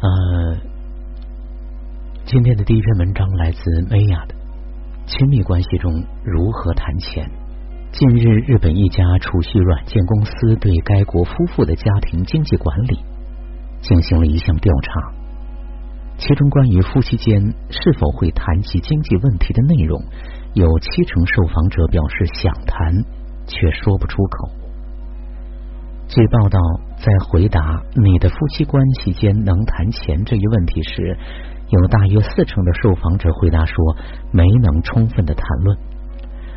呃，今天的第一篇文章来自梅雅的《亲密关系中如何谈钱》。近日，日本一家储蓄软件公司对该国夫妇的家庭经济管理进行了一项调查，其中关于夫妻间是否会谈及经济问题的内容，有七成受访者表示想谈，却说不出口。据报道，在回答你的夫妻关系间能谈钱这一问题时，有大约四成的受访者回答说没能充分的谈论。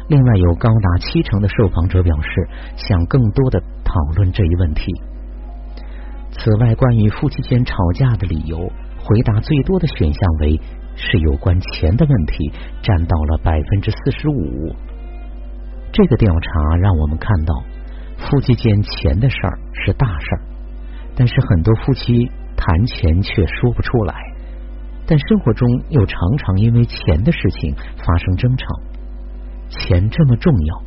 另外，有高达七成的受访者表示想更多的讨论这一问题。此外，关于夫妻间吵架的理由，回答最多的选项为是有关钱的问题，占到了百分之四十五。这个调查让我们看到。夫妻间钱的事儿是大事儿，但是很多夫妻谈钱却说不出来，但生活中又常常因为钱的事情发生争吵。钱这么重要，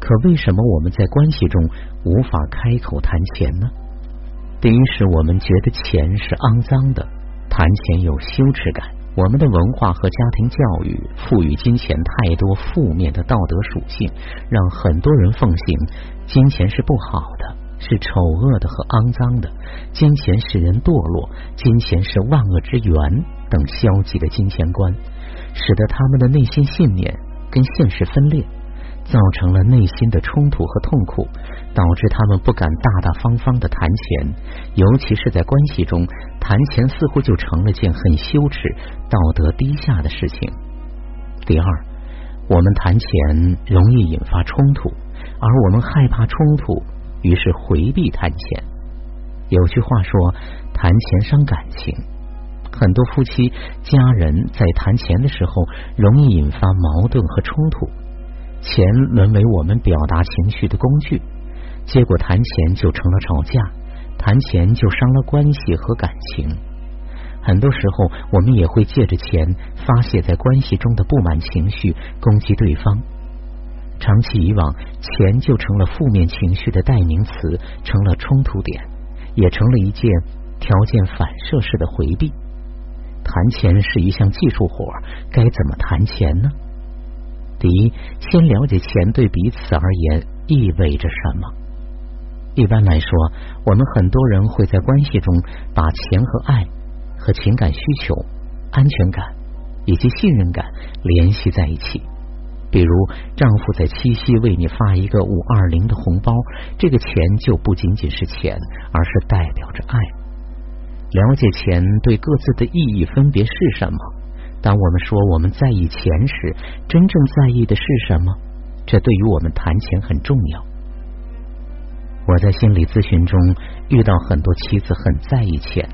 可为什么我们在关系中无法开口谈钱呢？第一是我们觉得钱是肮脏的，谈钱有羞耻感。我们的文化和家庭教育赋予金钱太多负面的道德属性，让很多人奉行金钱是不好的，是丑恶的和肮脏的，金钱使人堕落，金钱是万恶之源等消极的金钱观，使得他们的内心信念跟现实分裂。造成了内心的冲突和痛苦，导致他们不敢大大方方的谈钱，尤其是在关系中谈钱似乎就成了件很羞耻、道德低下的事情。第二，我们谈钱容易引发冲突，而我们害怕冲突，于是回避谈钱。有句话说，谈钱伤感情，很多夫妻、家人在谈钱的时候，容易引发矛盾和冲突。钱沦为我们表达情绪的工具，结果谈钱就成了吵架，谈钱就伤了关系和感情。很多时候，我们也会借着钱发泄在关系中的不满情绪，攻击对方。长期以往，钱就成了负面情绪的代名词，成了冲突点，也成了一件条件反射式的回避。谈钱是一项技术活，该怎么谈钱呢？第一，先了解钱对彼此而言意味着什么。一般来说，我们很多人会在关系中把钱和爱、和情感需求、安全感以及信任感联系在一起。比如，丈夫在七夕为你发一个五二零的红包，这个钱就不仅仅是钱，而是代表着爱。了解钱对各自的意义分别是什么？当我们说我们在意钱时，真正在意的是什么？这对于我们谈钱很重要。我在心理咨询中遇到很多妻子很在意钱，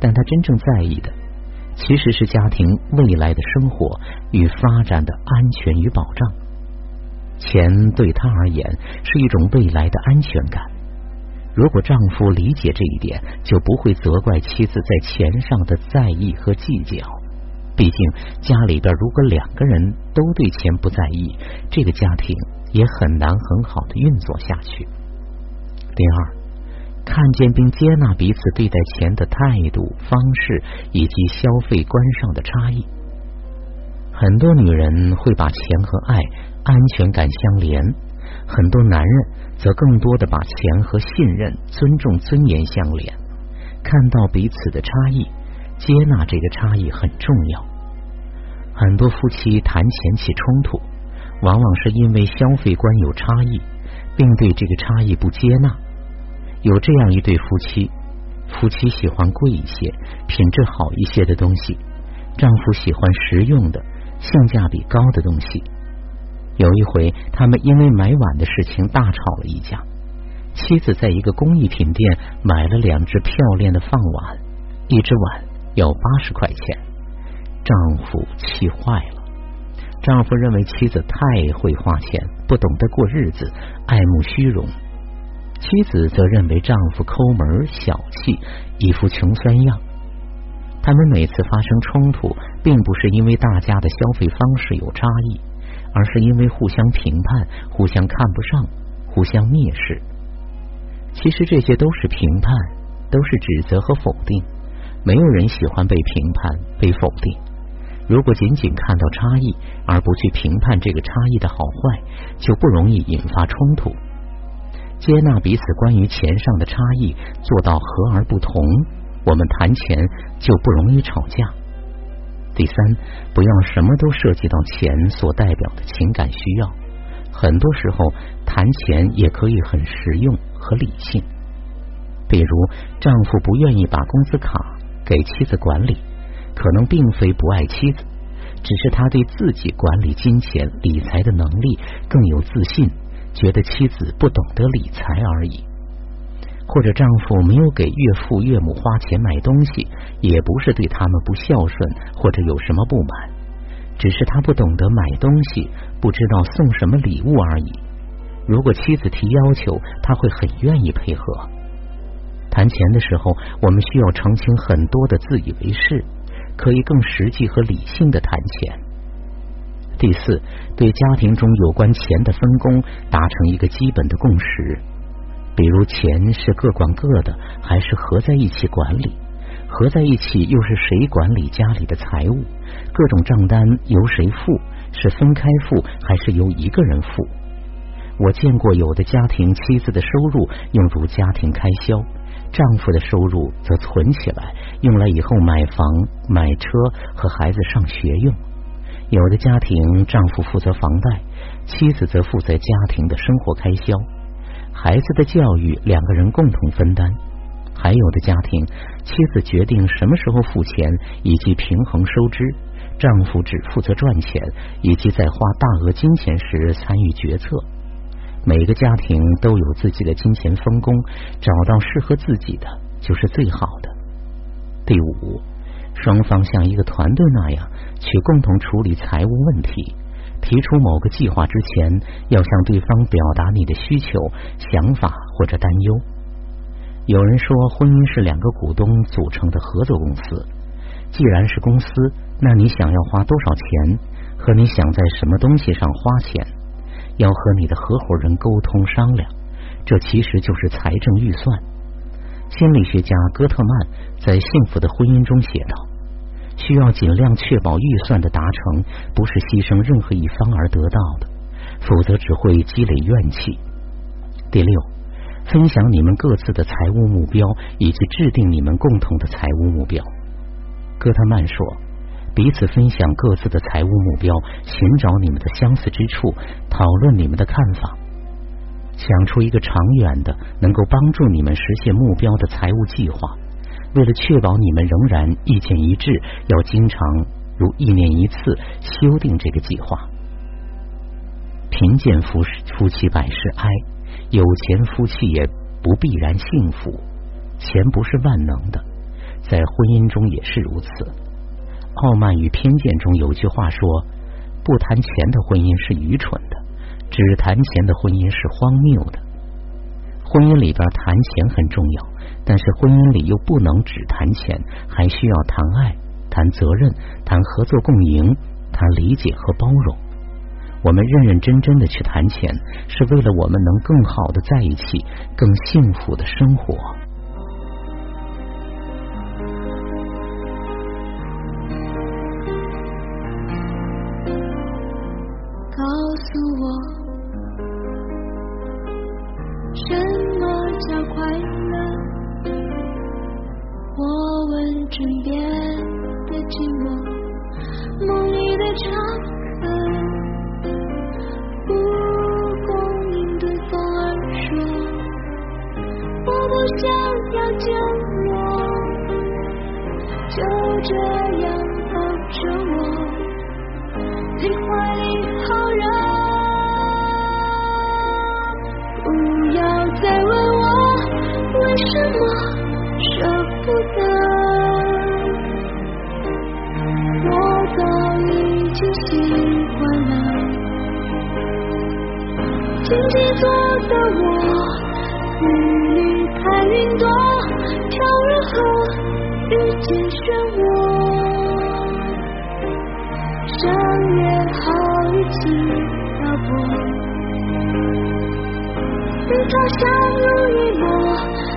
但她真正在意的其实是家庭未来的生活与发展的安全与保障。钱对她而言是一种未来的安全感。如果丈夫理解这一点，就不会责怪妻子在钱上的在意和计较。毕竟家里边如果两个人都对钱不在意，这个家庭也很难很好的运作下去。第二，看见并接纳彼此对待钱的态度、方式以及消费观上的差异。很多女人会把钱和爱、安全感相连，很多男人则更多的把钱和信任、尊重、尊严相连。看到彼此的差异，接纳这个差异很重要。很多夫妻谈钱起冲突，往往是因为消费观有差异，并对这个差异不接纳。有这样一对夫妻，夫妻喜欢贵一些、品质好一些的东西，丈夫喜欢实用的、性价比高的东西。有一回，他们因为买碗的事情大吵了一架。妻子在一个工艺品店买了两只漂亮的饭碗，一只碗要八十块钱。丈夫气坏了。丈夫认为妻子太会花钱，不懂得过日子，爱慕虚荣。妻子则认为丈夫抠门、小气，一副穷酸样。他们每次发生冲突，并不是因为大家的消费方式有差异，而是因为互相评判、互相看不上、互相蔑视。其实这些都是评判，都是指责和否定。没有人喜欢被评判、被否定。如果仅仅看到差异而不去评判这个差异的好坏，就不容易引发冲突。接纳彼此关于钱上的差异，做到和而不同，我们谈钱就不容易吵架。第三，不要什么都涉及到钱所代表的情感需要。很多时候谈钱也可以很实用和理性。比如，丈夫不愿意把工资卡给妻子管理。可能并非不爱妻子，只是他对自己管理金钱、理财的能力更有自信，觉得妻子不懂得理财而已。或者丈夫没有给岳父岳母花钱买东西，也不是对他们不孝顺或者有什么不满，只是他不懂得买东西，不知道送什么礼物而已。如果妻子提要求，他会很愿意配合。谈钱的时候，我们需要澄清很多的自以为是。可以更实际和理性的谈钱。第四，对家庭中有关钱的分工达成一个基本的共识，比如钱是各管各的，还是合在一起管理？合在一起又是谁管理家里的财务？各种账单由谁付？是分开付，还是由一个人付？我见过有的家庭，妻子的收入用如家庭开销。丈夫的收入则存起来，用来以后买房、买车和孩子上学用。有的家庭，丈夫负责房贷，妻子则负责家庭的生活开销。孩子的教育，两个人共同分担。还有的家庭，妻子决定什么时候付钱以及平衡收支，丈夫只负责赚钱以及在花大额金钱时参与决策。每个家庭都有自己的金钱分工，找到适合自己的就是最好的。第五，双方像一个团队那样去共同处理财务问题。提出某个计划之前，要向对方表达你的需求、想法或者担忧。有人说，婚姻是两个股东组成的合作公司。既然是公司，那你想要花多少钱，和你想在什么东西上花钱？要和你的合伙人沟通商量，这其实就是财政预算。心理学家戈特曼在《幸福的婚姻》中写道：“需要尽量确保预算的达成不是牺牲任何一方而得到的，否则只会积累怨气。”第六，分享你们各自的财务目标，以及制定你们共同的财务目标。戈特曼说。彼此分享各自的财务目标，寻找你们的相似之处，讨论你们的看法，想出一个长远的、能够帮助你们实现目标的财务计划。为了确保你们仍然意见一致，要经常如一年一次修订这个计划。贫贱夫夫妻百事哀，有钱夫妻也不必然幸福。钱不是万能的，在婚姻中也是如此。傲慢与偏见中有句话说：“不谈钱的婚姻是愚蠢的，只谈钱的婚姻是荒谬的。”婚姻里边谈钱很重要，但是婚姻里又不能只谈钱，还需要谈爱、谈责任、谈合作共赢、谈理解和包容。我们认认真真的去谈钱，是为了我们能更好的在一起，更幸福的生活。就这样抱着我，你怀里好热。不要再问我为什么舍不得，我早已经习惯了。静静坐的我，步履看云朵，跳入河。遇见漩涡，上演好一起漂泊，与他相濡以沫，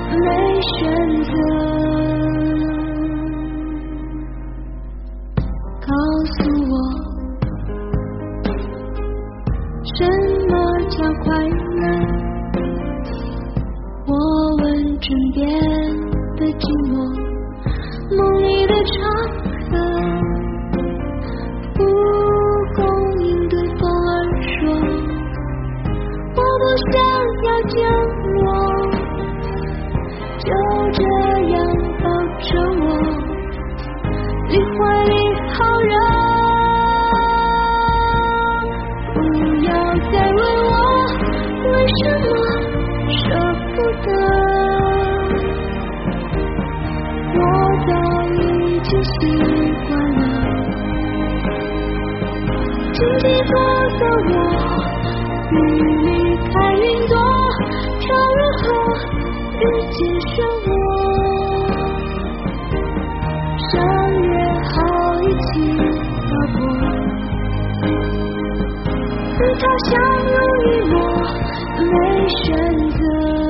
没选择。经习惯了。荆棘走的我，你离开云朵，飘入河，遇见漩涡。相约好一起划过，与他相濡以沫，没选择。